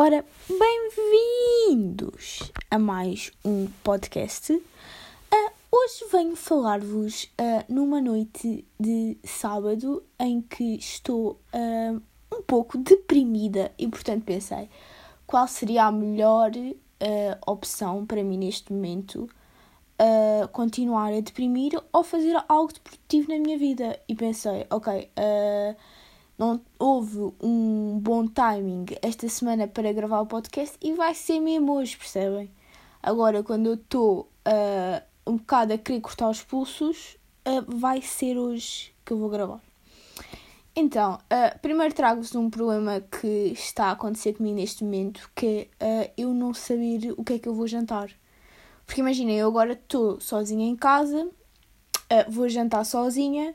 Ora, bem-vindos a mais um podcast. Uh, hoje venho falar-vos uh, numa noite de sábado em que estou uh, um pouco deprimida e, portanto, pensei qual seria a melhor opção para mim neste momento. continuar a deprimir ou fazer algo de produtivo na minha vida. E pensei, ok, não houve um bom timing esta semana para gravar o podcast e vai ser mesmo hoje, percebem? Agora, quando eu estou uh, um bocado a querer cortar os pulsos, uh, vai ser hoje que eu vou gravar. Então, uh, primeiro trago-vos um problema que está a acontecer comigo neste momento, que é eu não saber o que é que eu vou jantar. Porque imaginem, eu agora estou sozinha em casa, vou jantar sozinha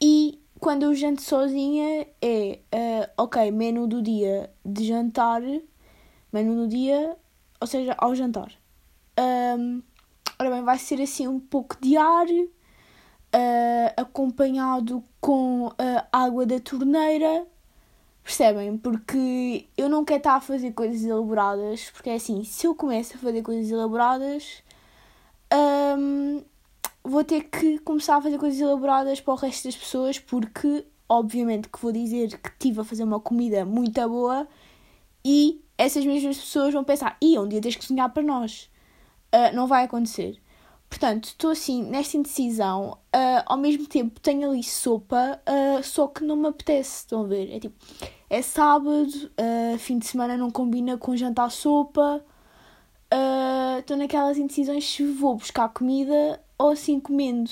e quando eu janto sozinha é, uh, ok, menu do dia de jantar, menu do dia, ou seja, ao jantar. Um, ora bem, vai ser assim um pouco diário, uh, acompanhado com uh, água da torneira, percebem? Porque eu não quero estar a fazer coisas elaboradas, porque é assim, se eu começo a fazer coisas elaboradas, um, vou ter que começar a fazer coisas elaboradas para o resto das pessoas, porque obviamente que vou dizer que estive a fazer uma comida muito boa e essas mesmas pessoas vão pensar, e um dia tens que cozinhar para nós. Uh, não vai acontecer. Portanto, estou assim nesta indecisão. Uh, ao mesmo tempo tenho ali sopa, uh, só que não me apetece. Estão a ver? É tipo, é sábado, fim de semana não combina com jantar sopa. Estou naquelas indecisões se vou buscar comida ou assim comendo.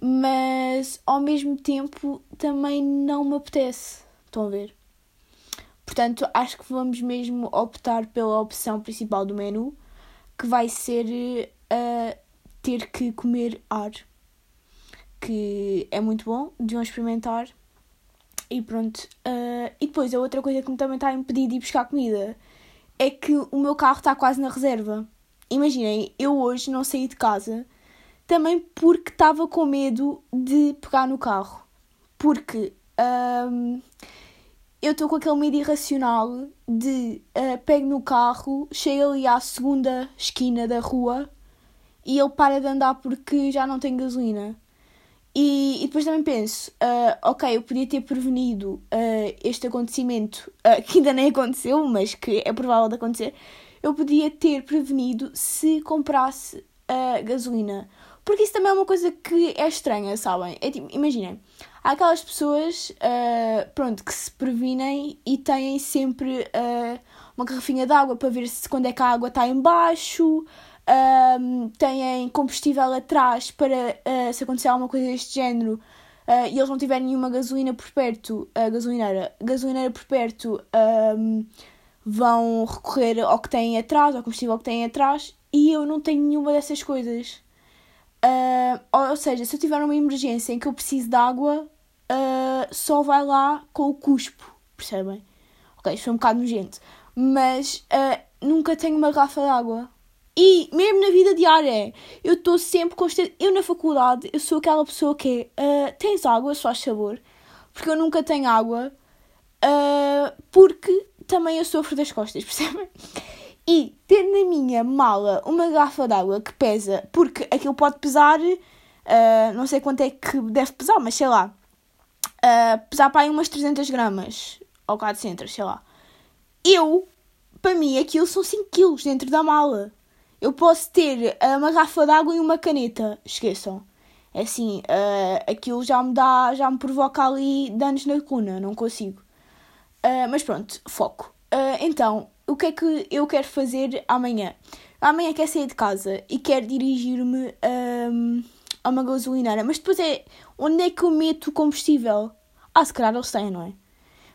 Mas ao mesmo tempo também não me apetece. Estão a ver? Portanto, acho que vamos mesmo optar pela opção principal do menu, que vai ser uh, ter que comer ar. Que é muito bom, deviam experimentar. E pronto. Uh, e depois, a outra coisa que me também está a impedir de ir buscar comida é que o meu carro está quase na reserva. Imaginem, eu hoje não saí de casa também porque estava com medo de pegar no carro. Porque um, eu estou com aquele medo irracional de uh, pego no carro, chego ali à segunda esquina da rua e ele para de andar porque já não tem gasolina. E, e depois também penso, uh, ok, eu podia ter prevenido uh, este acontecimento, que ainda nem aconteceu, mas que é provável de acontecer. Eu podia ter prevenido se comprasse gasolina. Porque isso também é uma coisa que é estranha, sabem? É tipo, imaginem, há aquelas pessoas, uh, pronto, que se previnem e têm sempre uh, uma garrafinha de água para ver se quando é que a água está em baixo, uh, têm combustível atrás para, se acontecer alguma coisa deste género, e eles não tiverem nenhuma gasolina por perto, a gasolineira, gasolineira por perto, vão recorrer ao que têm atrás, ao combustível que têm atrás, e eu não tenho nenhuma dessas coisas. Uh, ou seja, se eu tiver uma emergência em que eu preciso de água, uh, só vai lá com o cuspo, percebem? Ok, isto foi um bocado nojento. Mas uh, nunca tenho uma garrafa de água. E mesmo na vida diária, eu estou sempre constante. Eu na faculdade, eu sou aquela pessoa que é, tens água, só faz sabor. Porque eu nunca tenho água. porque também eu sofro das costas, percebem? E ter na minha mala uma garrafa d'água que pesa, porque aquilo pode pesar, uh, não sei quanto é que deve pesar, mas sei lá, uh, pesar para aí umas 300 gramas, ou 400, sei lá. Eu, para mim, aquilo são 5 quilos dentro da mala. Eu posso ter uh, uma garrafa d'água e uma caneta, esqueçam. É assim, uh, aquilo já me dá, já me provoca ali danos na coluna, não consigo. Mas pronto, foco. Então, o que é que eu quero fazer amanhã? Amanhã quero sair de casa e quero dirigir-me um, a uma gasolineira. Mas depois é onde é que eu meto o combustível? Ah, se calhar eles têm, não é?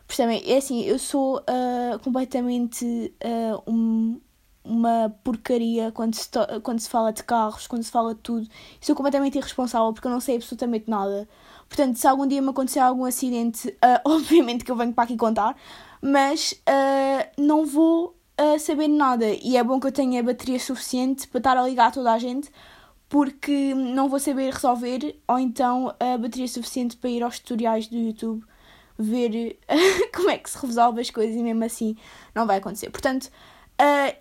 Percebem? É assim, eu sou uh, completamente uh, um, uma porcaria quando se, quando se fala de carros, quando se fala de tudo. sou completamente irresponsável porque eu não sei absolutamente nada. Portanto, se algum dia me acontecer algum acidente, uh, obviamente que eu venho para aqui contar mas uh, não vou uh, saber nada. E é bom que eu tenha bateria suficiente para estar a ligar toda a gente, porque não vou saber resolver, ou então a bateria suficiente para ir aos tutoriais do YouTube ver como é que se resolve as coisas e mesmo assim não vai acontecer. Portanto,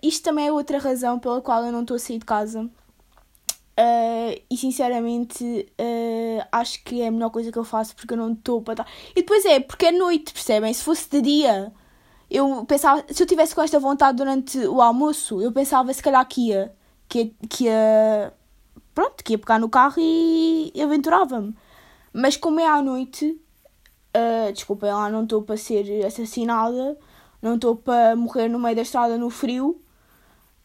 isto também é outra razão pela qual eu não estou a sair de casa. Uh, e sinceramente uh, acho que é a melhor coisa que eu faço porque eu não estou para estar. E depois é porque é noite, percebem? Se fosse de dia, eu pensava, se eu tivesse com esta vontade durante o almoço, eu pensava se calhar que ia, que ia, que ia pronto, que ia pegar no carro e, aventurava-me. Mas como é à noite, uh, desculpem lá, não estou para ser assassinada, não estou para morrer no meio da estrada no frio,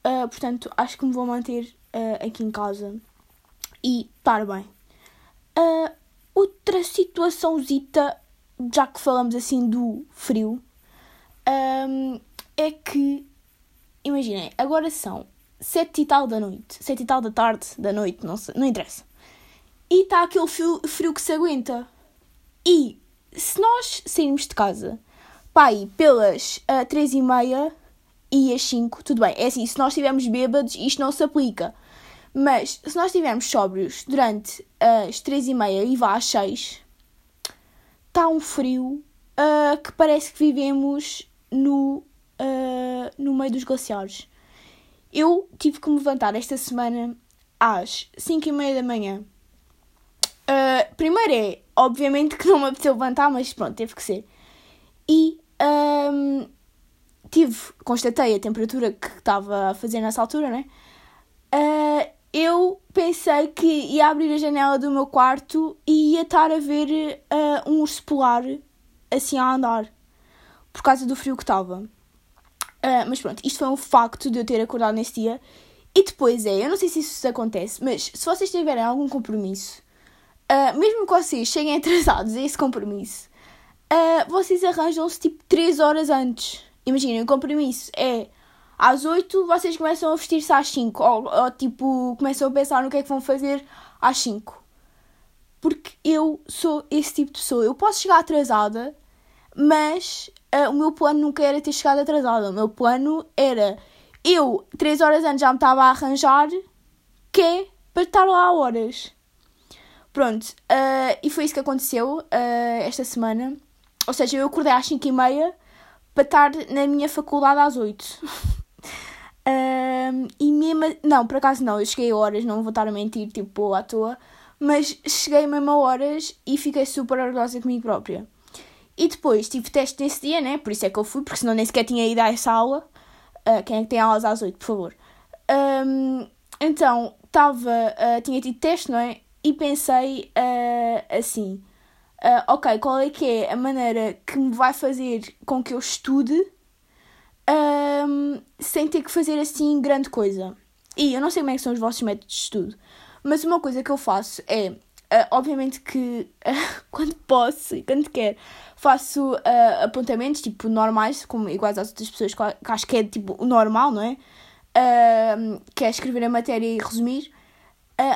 uh, portanto acho que me vou manter uh, aqui em casa e estar bem. Uh, outra situaçãozita, já que falamos assim do frio, um, é que, imaginem, agora são sete e tal da noite, sete e tal da tarde, da noite, não, sei, não interessa. E está aquele frio, frio que se aguenta. E se nós sairmos de casa, pai, pelas uh, três e meia e às cinco, tudo bem. É assim, se nós estivermos bêbados, isto não se aplica. Mas se nós estivermos sóbrios durante as três e meia e vá às seis, está um frio uh, que parece que vivemos no, uh, no meio dos glaciares. Eu tive que me levantar esta semana às 5 e meia da manhã. Uh, primeiro é, obviamente que não me apeteceu levantar, mas pronto, teve que ser. E um, tive, constatei a temperatura que estava a fazer nessa altura, né? Uh, eu pensei que ia abrir a janela do meu quarto e ia estar a ver uh, um urso polar assim a andar por causa do frio que estava. Uh, mas pronto, isto foi um facto de eu ter acordado nesse dia. E depois é, eu não sei se isso acontece, mas se vocês tiverem algum compromisso, uh, mesmo que vocês cheguem atrasados a esse compromisso, vocês arranjam-se tipo 3 horas antes. Imaginem, o compromisso é às 8, vocês começam a vestir-se às 5, ou, ou tipo, começam a pensar no que é que vão fazer às 5. Porque eu sou esse tipo de pessoa. Eu posso chegar atrasada, mas uh, o meu plano nunca era ter chegado atrasada. O meu plano era eu, três horas antes, já me estava a arranjar, que é para estar lá a horas. Pronto, uh, e foi isso que aconteceu uh, esta semana. Ou seja, eu acordei às 5 e meia para estar na minha faculdade às 8. uh, e mesmo. Não, por acaso não, eu cheguei a horas, não vou estar a mentir, tipo, à toa. Mas cheguei mesmo a horas e fiquei super orgulhosa comigo própria. E depois tive teste nesse dia, né? Por isso é que eu fui, porque senão nem sequer tinha ido a essa aula. Uh, quem é que tem aulas às 8, por favor? Um, então, estava. Uh, tinha tido teste, não é? E pensei uh, assim: ok, qual é que é a maneira que me vai fazer com que eu estude um, sem ter que fazer assim grande coisa? E eu não sei como é são os vossos métodos de estudo, mas uma coisa que eu faço é Uh, obviamente que uh, quando posso e quando quero faço uh, apontamentos tipo normais, como iguais às outras pessoas, que acho que é tipo o normal, não é? que é escrever a matéria e resumir.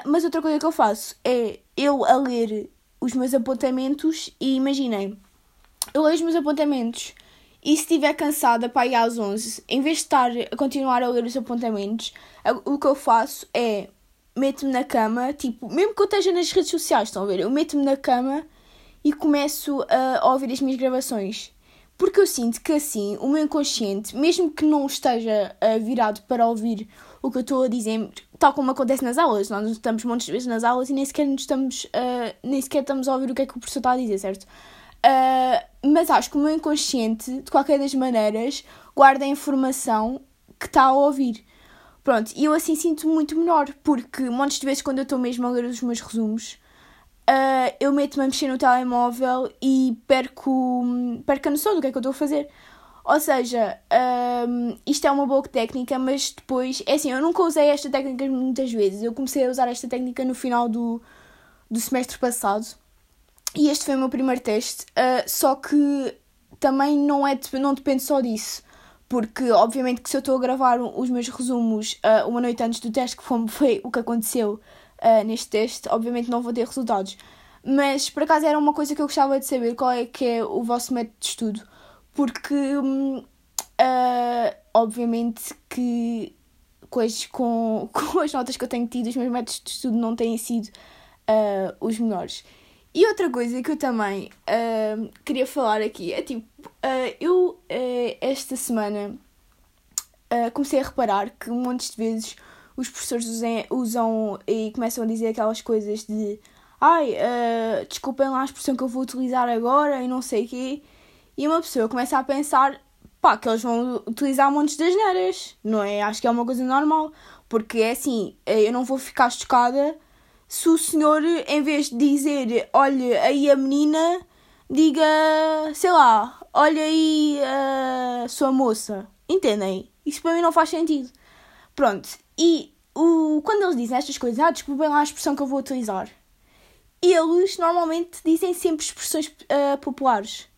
mas outra coisa que eu faço é eu a ler os meus apontamentos e imaginem, eu leio os meus apontamentos e se estiver cansada para ir às 11, em vez de estar a continuar a ler os apontamentos, o que eu faço é meto-me na cama, tipo, mesmo que eu esteja nas redes sociais, estão a ver? Eu meto-me na cama e começo a ouvir as minhas gravações. Porque eu sinto que assim, o meu inconsciente, mesmo que não esteja uh, virado para ouvir o que eu estou a dizer, tal como acontece nas aulas, nós estamos muitas vezes nas aulas e nem sequer, estamos, uh, nem sequer estamos a ouvir o que é que o professor está a dizer, certo? Uh, mas acho que o meu inconsciente, de qualquer das maneiras, guarda a informação que está a ouvir. Pronto, e eu assim sinto muito melhor, porque montes de vezes quando eu estou mesmo a ler os meus resumos, uh, eu meto-me a mexer no telemóvel e perco, perco a noção do que é que eu estou a fazer. Ou seja, um, isto é uma boa técnica, mas depois, é assim, eu nunca usei esta técnica muitas vezes. Eu comecei a usar esta técnica no final do, do semestre passado e este foi o meu primeiro teste. Uh, só que também não, é, não depende só disso porque obviamente que se eu estou a gravar os meus resumos uh, uma noite antes do teste, que foi o que aconteceu uh, neste teste, obviamente não vou ter resultados. Mas por acaso era uma coisa que eu gostava de saber qual é que é o vosso método de estudo, porque uh, obviamente que com as, com, com as notas que eu tenho tido, os meus métodos de estudo não têm sido os melhores. E outra coisa que eu também uh, queria falar aqui é tipo, uh, eu uh, esta semana comecei a reparar que um monte de vezes os professores usam, usam e começam a dizer aquelas coisas de ai, desculpem lá a expressão que eu vou utilizar agora e não sei o quê. E uma pessoa começa a pensar, pá, que eles vão utilizar montes das neiras, não é? Acho que é uma coisa normal, porque é assim, eu não vou ficar chocada se o senhor, em vez de dizer olha aí a menina, diga sei lá, olha aí a sua moça. Entendem? Isso para mim não faz sentido. Pronto, e o, quando eles dizem estas coisas, ah, desculpem lá a expressão que eu vou utilizar, eles normalmente dizem sempre expressões uh, populares.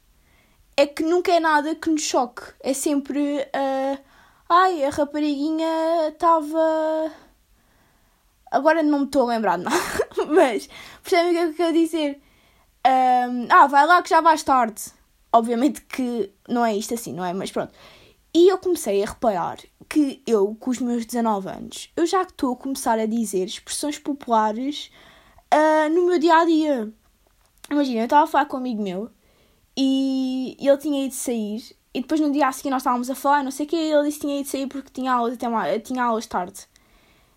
É que nunca é nada que nos choque. É sempre. Uh, ai, a rapariguinha estava Agora não me estou a lembrar de nada, mas percebem o que é que eu quero dizer? Um, ah, vai lá que já vais tarde. Obviamente que não é isto assim, não é? Mas pronto. E eu comecei a reparar que eu, com os meus 19 anos, eu já estou a começar a dizer expressões populares uh, no meu dia a dia. Imagina, eu estava a falar com um amigo meu e ele tinha ido sair e depois no dia a seguir nós estávamos a falar, não sei o que, ele disse que tinha ido sair porque tinha aulas, até mais, tinha aulas tarde.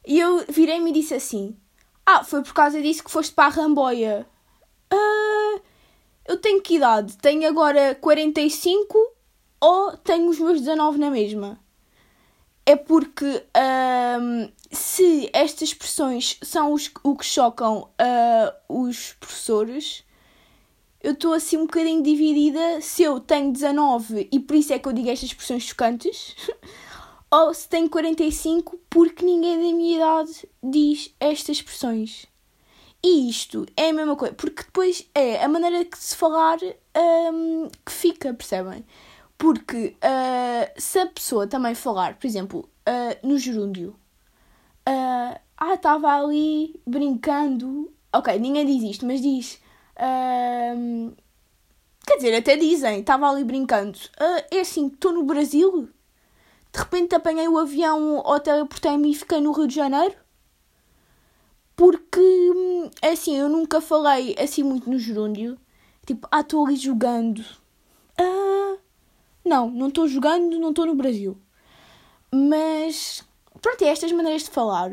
E eu virei-me e disse assim: Ah, foi por causa disso que foste para a Ramboia. Uh, eu tenho que idade? Tenho agora 45 ou tenho os meus 19 na mesma? É porque uh, se estas expressões são os, o que chocam uh, os professores, eu estou assim um bocadinho dividida se eu tenho 19 e por isso é que eu digo estas expressões chocantes. ou se tenho 45 porque ninguém da minha idade diz estas expressões. E isto é a mesma coisa, porque depois é a maneira de se falar um, que fica, percebem? Porque uh, se a pessoa também falar, por exemplo, uh, no gerúndio, uh, ah, estava ali brincando, ok, ninguém diz isto, mas diz. Uh, quer dizer, até dizem, estava ali brincando. É assim, estou no Brasil, de repente apanhei o avião ou teleportei-me e fiquei no Rio de Janeiro. Porque, hum, é assim, eu nunca falei assim muito no gerúndio. Tipo, ah, estou ali jogando. Ah, não, não estou jogando, não estou no Brasil. Mas, pronto, é estas maneiras de falar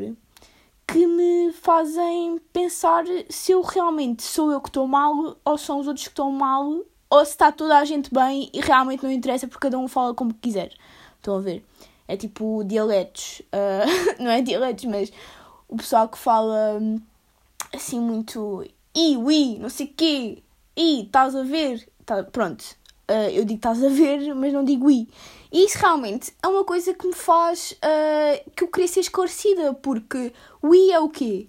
que me fazem pensar se eu realmente sou eu que estou mal ou são os outros que estão mal ou se está toda a gente bem e realmente não interessa porque cada um fala como quiser. Estão a ver? É tipo dialetos. Uh, não é dialetos, mas o pessoal que fala hum, assim muito. I, ui, não sei o quê. I, estás a ver? Tá, pronto. Uh, eu digo estás a ver, mas não digo i. E isso realmente é uma coisa que me faz uh, que eu queria ser esclarecida, porque o i é o quê?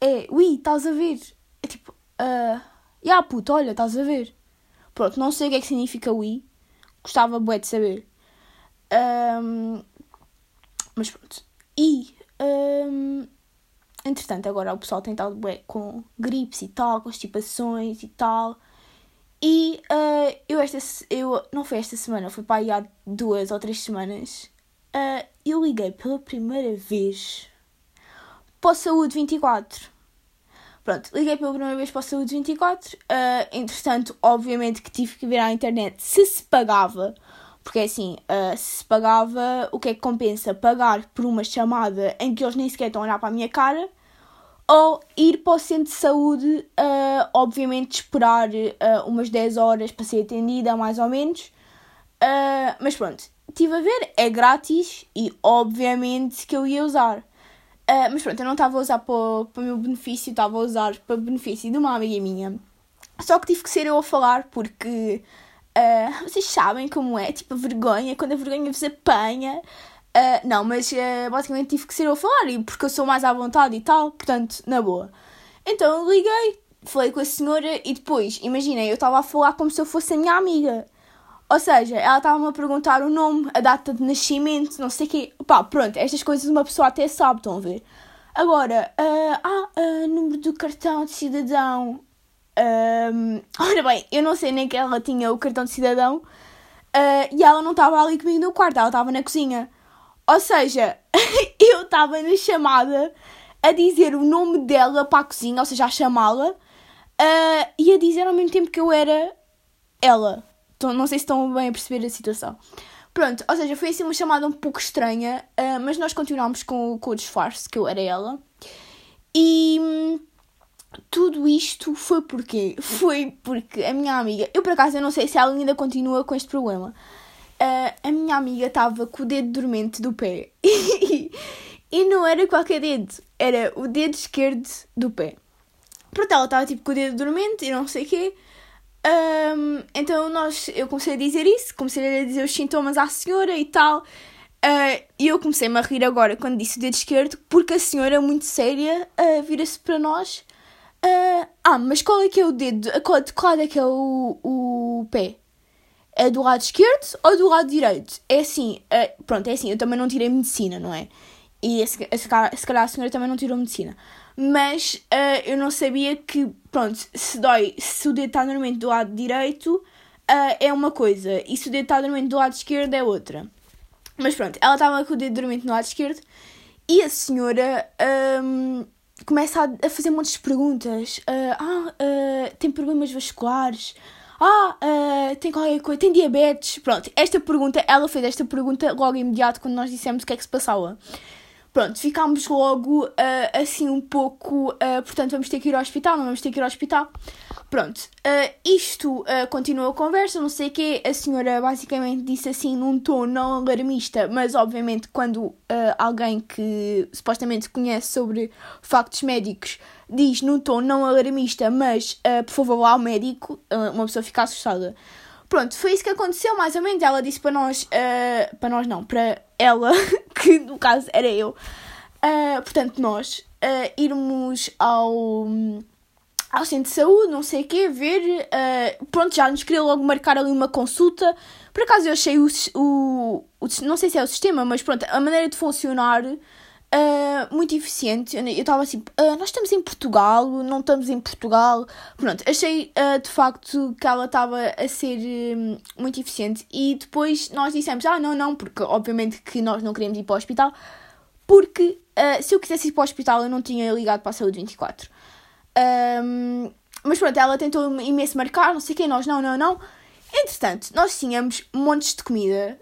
É, ui, estás a ver? É tipo, uh, yeah, puto, olha, estás a ver? Pronto, não sei o que é que significa o i. Gostava bué de saber. Um, mas pronto. E, um, entretanto, agora o pessoal tem estado com gripes e tal, constipações e tal. E uh, eu, esta, eu, não foi esta semana, foi para aí há duas ou três semanas. Uh, eu liguei pela primeira vez para o Saúde 24. Pronto, liguei pela primeira vez para o Saúde 24. Uh, entretanto, obviamente que tive que ver à internet se se pagava porque assim, uh, se pagava, o que é que compensa? Pagar por uma chamada em que eles nem sequer estão a olhar para a minha cara ou ir para o centro de saúde, uh, obviamente esperar uh, umas 10 horas para ser atendida, mais ou menos. Mas pronto, estive a ver, é grátis e obviamente que eu ia usar. mas pronto, eu não estava a usar para, para o meu benefício, estava a usar para o benefício de uma amiga minha. Só que tive que ser eu a falar porque Uh, vocês sabem como é, tipo, a vergonha, quando a vergonha vos apanha. Uh, não, mas uh, basicamente tive que ser eu a falar, porque eu sou mais à vontade e tal, portanto, na boa. Então liguei, falei com a senhora e depois, imaginem, eu estava a falar como se eu fosse a minha amiga. Ou seja, ela estava-me a perguntar o nome, a data de nascimento, não sei o quê. Pá, pronto, estas coisas uma pessoa até sabe, estão a ver? Agora, uh, ah, uh, número do cartão de cidadão, um, ora bem, eu não sei nem que ela tinha o cartão de cidadão uh, e ela não estava ali comigo no quarto, ela estava na cozinha. Ou seja, eu estava na chamada a dizer o nome dela para a cozinha, ou seja, a chamá-la. uh, e a dizer ao mesmo tempo que eu era ela. Então, não sei se estão bem a perceber a situação. Pronto, ou seja, foi assim uma chamada um pouco estranha, uh, mas nós continuámos com, com o disfarce que eu era ela. E hum, tudo isto foi porque foi porque a minha amiga, eu por acaso eu não sei se ela ainda continua com este problema. Uh, a minha amiga estava com o dedo dormente do pé e não era qualquer dedo, era o dedo esquerdo do pé. Pronto, ela estava tipo com o dedo dormente e não sei o quê. Um, então nós, eu comecei a dizer isso, comecei a dizer os sintomas à senhora e tal. Uh, e eu comecei-me a rir agora quando disse o dedo esquerdo, porque a senhora, muito séria, uh, vira-se para nós. Uh, ah, mas qual é que é o dedo? De qual lado é que é o, o pé? É do lado esquerdo ou do lado direito? É assim, pronto, é assim, eu também não tirei medicina, não é? E se, se, se calhar a senhora também não tirou medicina. Mas uh, eu não sabia que, pronto, se dói, se o dedo está normalmente do lado direito, é uma coisa. E se o dedo está normalmente do lado esquerdo, é outra. Mas pronto, ela estava com o dedo dormente no lado esquerdo e a senhora começa a, a, fazer muitas de perguntas. Uh, ah, uh, tem problemas vasculares? Ah, uh, tem qualquer coisa? Tem diabetes? Pronto, esta pergunta, ela fez esta pergunta logo imediato quando nós dissemos o que é que se passava. Pronto, ficámos logo uh, assim um pouco. Uh, portanto, vamos ter que ir ao hospital, não vamos ter que ir ao hospital. Pronto, uh, isto continua a conversa, não sei o quê. A senhora basicamente disse assim num tom não alarmista, mas obviamente quando alguém que supostamente conhece sobre factos médicos diz num tom não alarmista, mas por favor vá ao médico, uma pessoa fica assustada. Pronto, foi isso que aconteceu, mais ou menos. Ela disse para nós, uh, para nós não, para ela, que no caso era eu, uh, portanto, nós, uh, irmos ao, ao centro de saúde, não sei o quê, ver. pronto, já nos queria logo marcar ali uma consulta. Por acaso eu achei o, o, o. Não sei se é o sistema, mas pronto, a maneira de funcionar Uh, muito eficiente. Eu estava assim, uh, nós estamos em Portugal, não estamos em Portugal. Pronto, achei uh, de facto que ela estava a ser um, muito eficiente. E depois nós dissemos, ah, não, não, porque obviamente que nós não queríamos ir para o hospital, porque se eu quisesse ir para o hospital eu não tinha ligado para a saúde 24. Um, mas pronto, ela tentou imenso marcar, não sei quê, nós não, não, não. Entretanto, nós tínhamos montes de comida.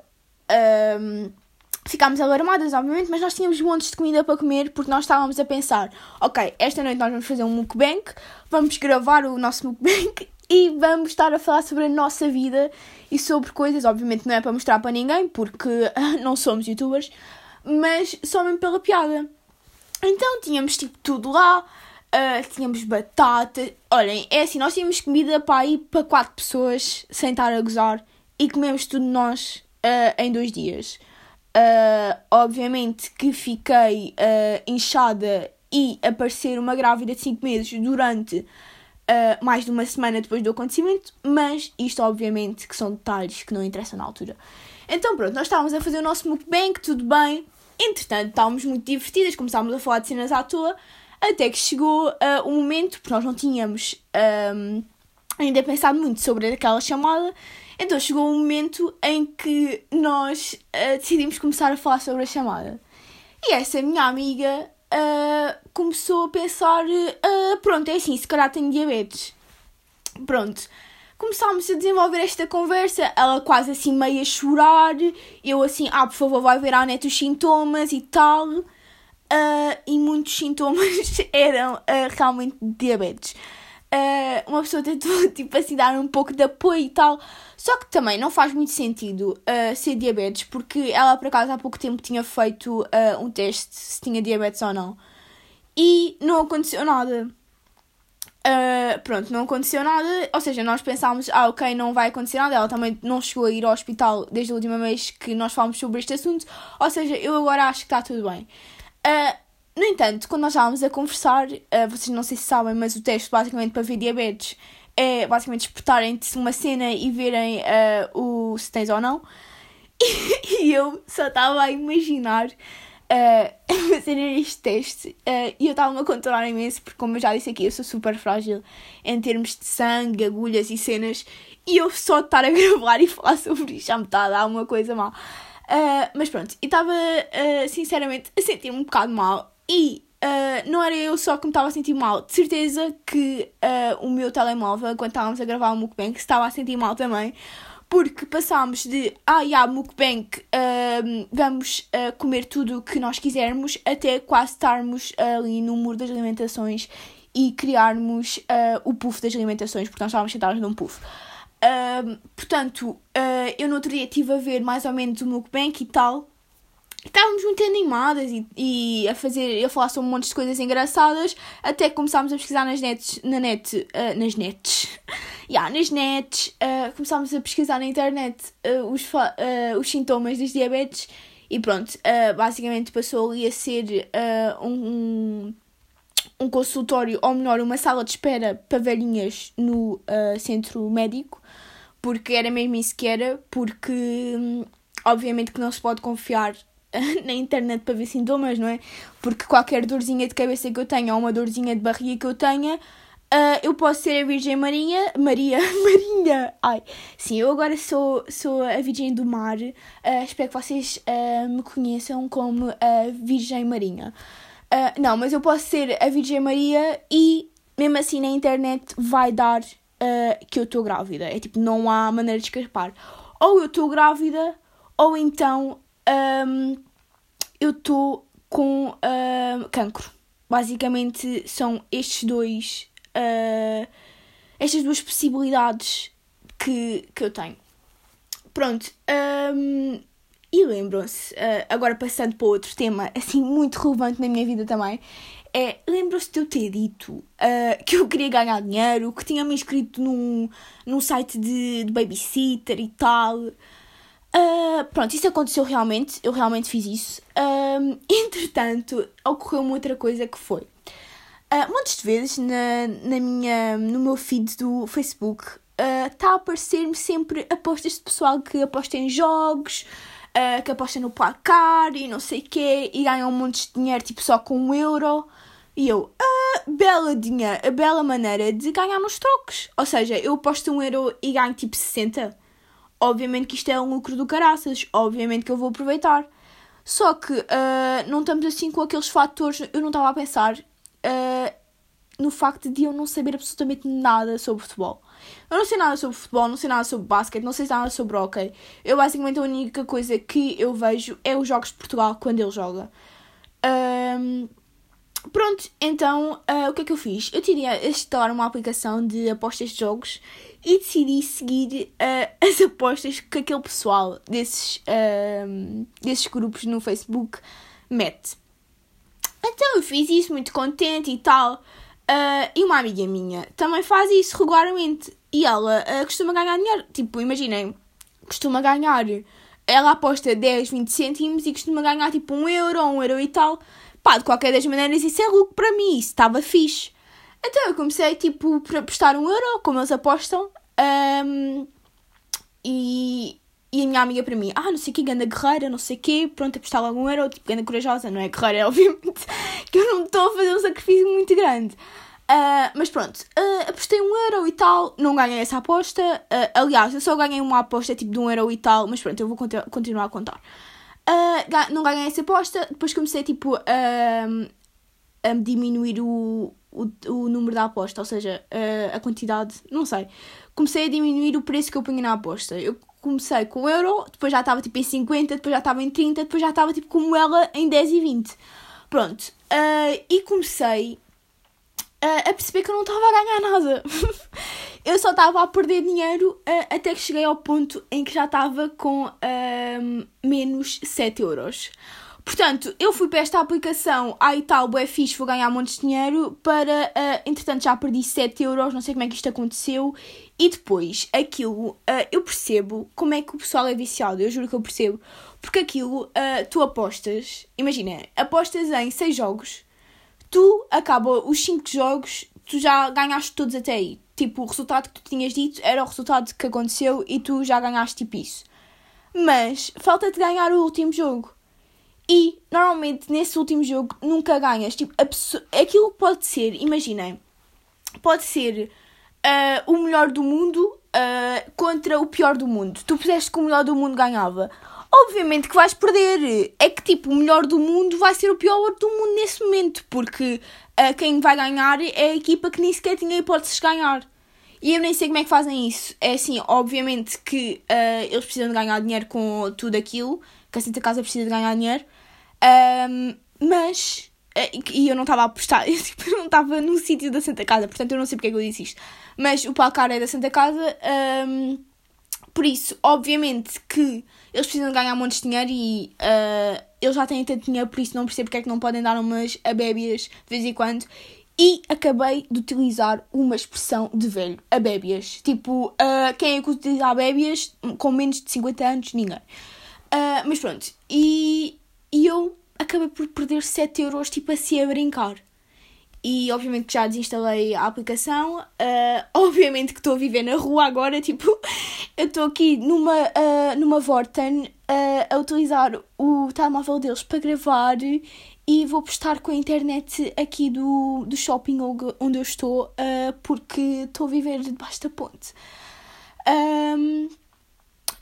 Um, ficámos alarmadas, obviamente, mas nós tínhamos montes de comida para comer porque nós estávamos a pensar: ok, esta noite nós vamos fazer um mukbang, vamos gravar o nosso mukbang e vamos estar a falar sobre a nossa vida e sobre coisas. Obviamente não é para mostrar para ninguém porque não somos youtubers, mas só mesmo pela piada. Então tínhamos tipo tudo lá, uh, tínhamos batata. Olhem, é assim, nós tínhamos comida para ir para quatro pessoas sem estar a gozar e comemos tudo nós uh, em dois dias. Uh, obviamente que fiquei uh, inchada e aparecer uma grávida de 5 meses durante uh, mais de uma semana depois do acontecimento, mas isto obviamente que são detalhes que não interessam na altura. Então pronto, nós estávamos a fazer o nosso mukbang, tudo bem. Entretanto, estávamos muito divertidas, começámos a falar de cenas à toa, até que chegou uh, um momento, porque nós não tínhamos um, ainda pensado muito sobre aquela chamada, então chegou um momento em que nós uh, decidimos começar a falar sobre a chamada. E essa minha amiga uh, começou a pensar: uh, pronto, é assim, se calhar tenho diabetes. Pronto. Começámos a desenvolver esta conversa, ela quase assim meio a chorar, eu assim, ah, por favor, vai ver à net os sintomas e tal. e muitos sintomas eram realmente diabetes uh, uma pessoa tentou, tipo assim, dar um pouco de apoio e tal. Só que também não faz muito sentido uh, ser diabetes, porque ela, por acaso, há pouco tempo tinha feito uh, um teste se tinha diabetes ou não. E não aconteceu nada. Uh, pronto, não aconteceu nada. Ou seja, nós pensámos, ah, ok, não vai acontecer nada. Ela também não chegou a ir ao hospital desde a última vez que nós falámos sobre este assunto. Ou seja, eu agora acho que está tudo bem. Uh, no entanto, quando nós estávamos a conversar, uh, vocês não sei se sabem, mas o teste basicamente para ver diabetes é basicamente espetarem-te uma cena e verem uh, o se tens ou não. E, e eu só estava a imaginar uh, fazer este teste uh, e eu estava-me a controlar imenso, porque, como eu já disse aqui, eu sou super frágil em termos de sangue, agulhas e cenas, e eu só estar a gravar e falar sobre isto já me está a dar uma coisa mal. Uh, mas pronto, e estava sinceramente a sentir-me um bocado mal e uh, não era eu só que me estava a sentir mal. De certeza que uh, o meu telemóvel, quando estávamos a gravar o mukbang, estava a sentir mal também. Porque passámos de, ah, yeah, mukbang, uh, vamos comer tudo o que nós quisermos, até quase estarmos ali no muro das alimentações e criarmos o puff das alimentações, porque nós estávamos sentados num puff. Portanto, eu no outro dia estive a ver mais ou menos o mukbang e tal. Estávamos muito animadas e, e, a fazer, a falar sobre um monte de coisas engraçadas, até que começámos a pesquisar nas nets, na net, uh, nas nets, yeah, nas nets, começámos a pesquisar na internet os, os sintomas das diabetes e pronto, basicamente passou ali a ser um um consultório, ou melhor, uma sala de espera para velhinhas no uh, centro médico, porque era mesmo isso que era, porque hum, obviamente que não se pode confiar na internet para ver sintomas, não é? Porque qualquer dorzinha de cabeça que eu tenha ou uma dorzinha de barriga que eu tenha, uh, eu posso ser a Virgem Maria. Maria, Marinha! Ai, sim, eu agora sou, sou a Virgem do Mar. Uh, espero que vocês uh, me conheçam como a Virgem Marinha. Não, mas eu posso ser a Virgem Maria e mesmo assim na internet vai dar que eu estou grávida. É tipo, não há maneira de escapar. Ou eu estou grávida, ou então um, eu estou com uh, cancro. Basicamente são estes dois. Uh, estas duas possibilidades que, que eu tenho. Pronto. Um, e lembram-se, uh, agora passando para outro tema, assim, muito relevante na minha vida também, é, lembram-se de eu ter dito uh, que eu queria ganhar dinheiro, que tinha-me inscrito num, num site de, de babysitter e tal. Uh, pronto, isso aconteceu realmente, eu realmente fiz isso. Uh, entretanto, ocorreu-me outra coisa que foi. Uh, muitas vezes na, na minha, no meu feed do Facebook está a aparecer-me sempre apostas de pessoal que aposta em jogos, uh, que aposta no placar e não sei o quê, e ganham um monte de dinheiro, tipo, só com um euro. E eu, ah, bela dinheiro, bela maneira de ganhar nos trocos. Ou seja, eu aposto um euro e ganho tipo 60. Obviamente que isto é um lucro do caraças, obviamente que eu vou aproveitar. Só que uh, não estamos assim com aqueles fatores, eu não estava a pensar uh, no facto de eu não saber absolutamente nada sobre futebol. Eu não sei nada sobre futebol, não sei nada sobre basquete, não sei nada sobre hockey. Eu basicamente a única coisa que eu vejo é os jogos de Portugal quando ele joga. Um, pronto, então uh, o que é que eu fiz? Eu tirei a instalar uma aplicação de apostas de jogos e decidi seguir uh, as apostas que aquele pessoal desses, uh, desses grupos no Facebook mete. Então eu fiz isso muito contente e tal. Uh, e uma amiga minha também faz isso regularmente. E ela uh, costuma ganhar dinheiro. Tipo, imaginem, costuma ganhar. Ela aposta 10, 20 cêntimos e costuma ganhar tipo 1 euro, 1 euro e tal. Pá, de qualquer das maneiras, isso é lucro para mim. Isso estava fixe. Então eu comecei tipo por apostar 1 euro, como eles apostam. Um, e, e a minha amiga para mim, ah, não sei o que, ganda guerreira, não sei o quê, pronto, apostar logo um euro, tipo, ganda corajosa, não é guerreira, obviamente, que eu não estou a fazer um sacrifício muito grande. Uh, mas pronto, uh, apostei um euro e tal, não ganhei essa aposta. Uh, aliás, eu só ganhei uma aposta tipo de um euro e tal, mas pronto, eu vou continu continuar a contar. não ganhei essa aposta, depois comecei tipo a diminuir o, o, o número da aposta, ou seja, a quantidade, não sei. Comecei a diminuir o preço que eu punha na aposta. Eu comecei com euro, depois já estava tipo em 50, depois já estava em 30, depois já estava tipo como ela em 10 e 20. Pronto. Uh, e comecei uh, a perceber que eu não estava a ganhar nada. eu só estava a perder dinheiro uh, até que cheguei ao ponto em que já estava com menos 7 euros. Portanto, eu fui para esta aplicação, ai tal, bué fixe, vou ganhar montes de dinheiro, para, uh, entretanto já perdi 7 euros, não sei como é que isto aconteceu, e depois, aquilo, uh, eu percebo como é que o pessoal é viciado, eu juro que eu percebo, porque aquilo, uh, tu apostas, imagina, apostas em 6 jogos, tu acaba os 5 jogos, tu já ganhaste todos até aí, tipo, o resultado que tu tinhas dito era o resultado que aconteceu e tu já ganhaste tipo isso. Mas, falta-te ganhar o último jogo. E normalmente nesse último jogo nunca ganhas. Tipo, aquilo pode ser, imaginem, pode ser uh, o melhor do mundo uh, contra o pior do mundo. Tu puseste que o melhor do mundo ganhava. obviamente que vais perder. É que tipo, o melhor do mundo vai ser o pior do mundo nesse momento, porque uh, quem vai ganhar é a equipa que nem sequer tinha hipóteses de ganhar. E eu nem sei como é que fazem isso. É assim, obviamente que eles precisam de ganhar dinheiro com tudo aquilo, que a Santa Casa precisa de ganhar dinheiro, um, mas. Uh, e eu não estava a apostar, eu, tipo, não estava no sítio da Santa Casa, portanto eu não sei porque é que eu disse isto. Mas o palcar é da Santa Casa, um, por isso, obviamente que eles precisam de ganhar montes de dinheiro e uh, eles já têm tanto dinheiro, por isso não percebo porque é que não podem dar umas abébias de vez em quando. E acabei de utilizar uma expressão de velho, abébias. Tipo, uh, quem é que utiliza abébias com menos de 50 anos? Ninguém. Uh, mas pronto, e, e eu acabei por perder 7 euros, tipo assim, a brincar e obviamente que já desinstalei a aplicação. Uh, obviamente que estou a viver na rua agora, tipo, eu estou aqui numa, uh, numa Vorten a utilizar o telemóvel deles para gravar e vou postar com a internet aqui do, do shopping onde eu estou, porque estou a viver debaixo da ponte. Um,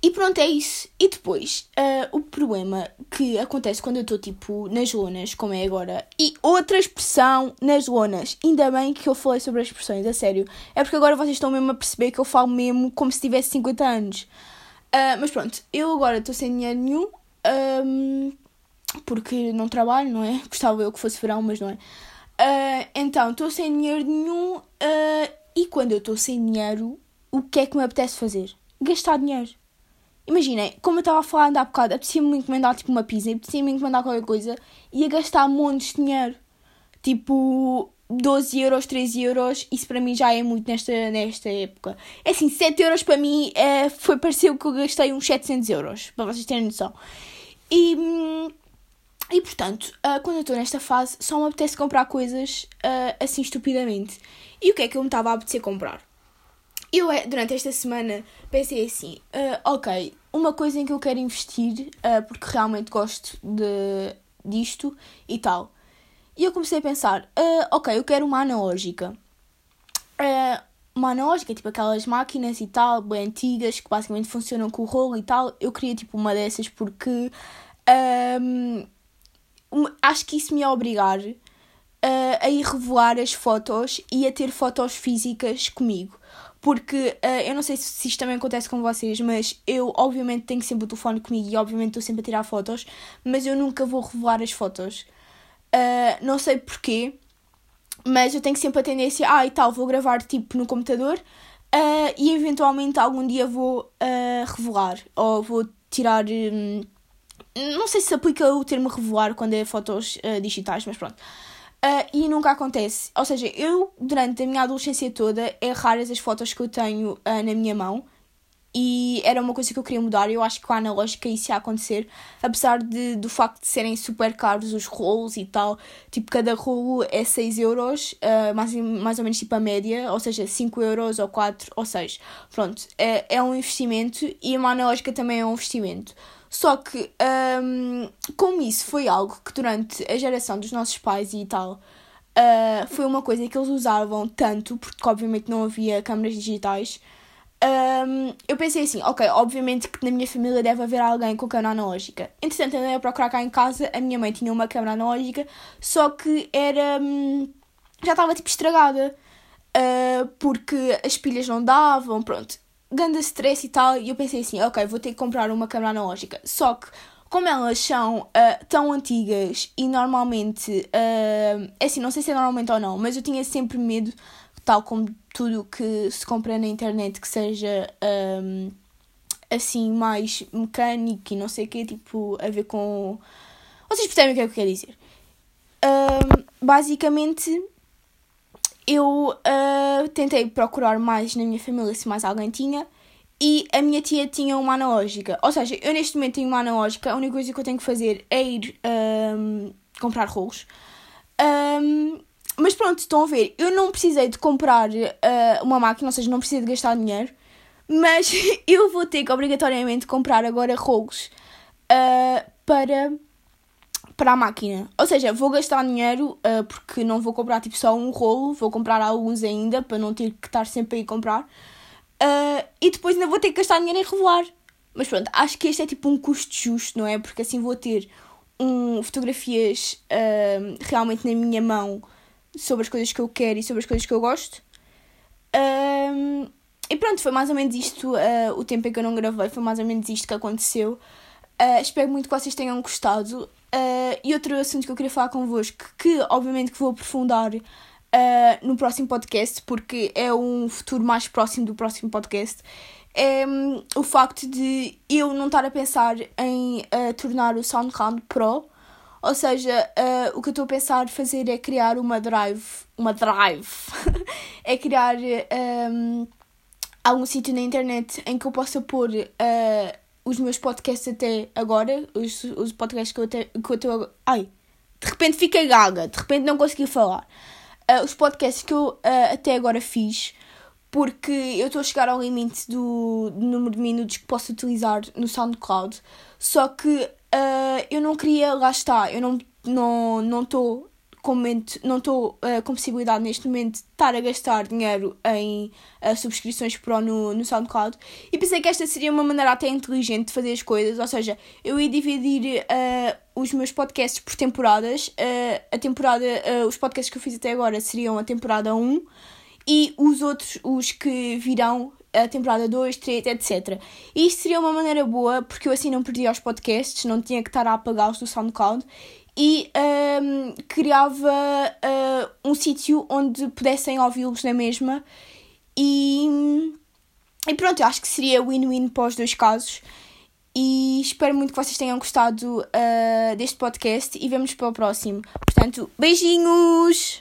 e pronto, é isso. E depois, uh, o problema que acontece quando eu estou tipo nas lonas, como é agora, e outra expressão nas lonas, ainda bem que eu falei sobre as expressões, a sério, é porque agora vocês estão mesmo a perceber que eu falo mesmo como se tivesse 50 anos. Uh, mas pronto, eu agora estou sem dinheiro nenhum, um, porque não trabalho, não é? Gostava eu que fosse verão, mas não é. Uh, então, estou sem dinheiro nenhum, e quando eu estou sem dinheiro, o que é que me apetece fazer? Gastar dinheiro. Imaginem, como eu estava a falar há bocado, apetecia-me encomendar tipo uma pizza, apetecia-me encomendar qualquer coisa, ia gastar montes de dinheiro. Tipo, 12 euros, 13 euros, isso para mim já é muito nesta, nesta época. É assim, 7 euros para mim é, foi pareceu que eu gastei uns 700 euros, para vocês terem noção. E, e portanto, uh, quando eu estou nesta fase, só me apetece comprar coisas uh, assim estupidamente. E o que é que eu me estava a apetecer comprar? Eu, eh, durante esta semana, pensei assim: uh, ok, uma coisa em que eu quero investir, uh, porque realmente gosto de, disto e tal. E eu comecei a pensar: uh, ok, eu quero uma analógica. uma analógica, tipo aquelas máquinas e tal, bem antigas, que basicamente funcionam com o rolo e tal. Eu queria tipo uma dessas porque um, acho que isso me ia obrigar a ir revelar as fotos e a ter fotos físicas comigo. Porque uh, eu não sei se, isto também acontece com vocês, mas eu obviamente tenho sempre o telefone comigo e obviamente estou sempre a tirar fotos, mas eu nunca vou revelar as fotos. Uh, não sei porquê, mas eu tenho sempre a tendência, ah e tal, vou gravar tipo no computador uh, e eventualmente algum dia vou revelar ou vou tirar. Um, não sei se aplica o termo revelar quando é fotos digitais, mas pronto. Uh, e nunca acontece. Ou seja, eu, durante a minha adolescência toda, é raras as fotos que eu tenho uh, na minha mão. E era uma coisa que eu queria mudar. Eu acho que com a analógica isso ia acontecer. Apesar de, do facto de serem super caros os rolos e tal. Tipo, cada rolo é 6 euros. Uh, mais, mais ou menos tipo a média. Ou seja, 5 euros ou 4 ou 6. Pronto. É, é um investimento. E uma analógica também é um investimento. Só que, um, como isso foi algo que durante a geração dos nossos pais e tal, uh, foi uma coisa que eles usavam tanto, porque obviamente não havia câmaras digitais, um, eu pensei assim, ok, obviamente que na minha família deve haver alguém com câmera analógica. Entretanto, andei a procurar cá em casa, a minha mãe tinha uma câmera analógica, só que era. Um, já estava tipo estragada. Uh, porque as pilhas não davam, pronto ganda stress e tal, e eu pensei assim, ok, vou ter que comprar uma câmera analógica. Só que, como elas são uh, tão antigas e normalmente, uh, assim, não sei se é normalmente ou não, mas eu tinha sempre medo, tal como tudo que se compra na internet, que seja um, assim, mais mecânico e não sei o que, tipo, a ver com. Vocês percebem o que é que eu quero dizer? Um, basicamente, eu uh, tentei procurar mais na minha família se mais alguém tinha e a minha tia tinha uma analógica. Ou seja, eu neste momento tenho uma analógica, a única coisa que eu tenho que fazer é ir um, comprar rolos. Um, mas pronto, estão a ver, eu não precisei de comprar uh, uma máquina, ou seja, não precisei de gastar dinheiro, mas eu vou ter que obrigatoriamente comprar agora rolos uh, para para a máquina. Ou seja, vou gastar dinheiro uh, porque não vou comprar tipo só um rolo, vou comprar alguns ainda para não ter que estar sempre a ir comprar. Uh, e depois ainda vou ter que gastar dinheiro em revelar. Mas pronto, acho que este é tipo um custo justo, não é? Porque assim vou ter um, fotografias uh, realmente na minha mão sobre as coisas que eu quero e sobre as coisas que eu gosto. E pronto, foi mais ou menos isto uh, o tempo em que eu não gravei, foi mais ou menos isto que aconteceu. Uh, espero muito que vocês tenham gostado. Uh, e outro assunto que eu queria falar convosco, que, que obviamente que vou aprofundar no próximo podcast, porque é um futuro mais próximo do próximo podcast, é um, o facto de eu não estar a pensar em tornar o SoundCloud Pro ou seja, uh, o que eu estou a pensar fazer é criar uma drive. Uma drive! é criar um, algum sítio na internet em que eu possa pôr uh, os meus podcasts até agora. Os, os podcasts que eu, até, que eu estou. Ai! De repente fiquei gaga, de repente não consegui falar. Uh, os podcasts que eu até agora fiz porque eu estou a chegar ao limite do, do, número de minutos que posso utilizar no SoundCloud. Só que uh, eu não queria, lá está, eu não não não estou com não estou uh, com possibilidade neste momento de estar a gastar dinheiro em uh, subscrições Pro no, no SoundCloud e pensei que esta seria uma maneira até inteligente de fazer as coisas, ou seja, eu ia dividir uh, os meus podcasts por temporadas, a temporada, os podcasts que eu fiz até agora seriam a temporada 1 e os outros, os que virão, a temporada 2, 3, etc. E isto seria uma maneira boa, porque eu assim não perdia os podcasts, não tinha que estar a apagá-los do SoundCloud e um, criava uh, um sítio onde pudessem ouvi-los na mesma. E, e pronto, eu acho que seria win-win para os dois casos. E espero muito que vocês tenham gostado uh, deste podcast e vemos para o próximo. Portanto, beijinhos!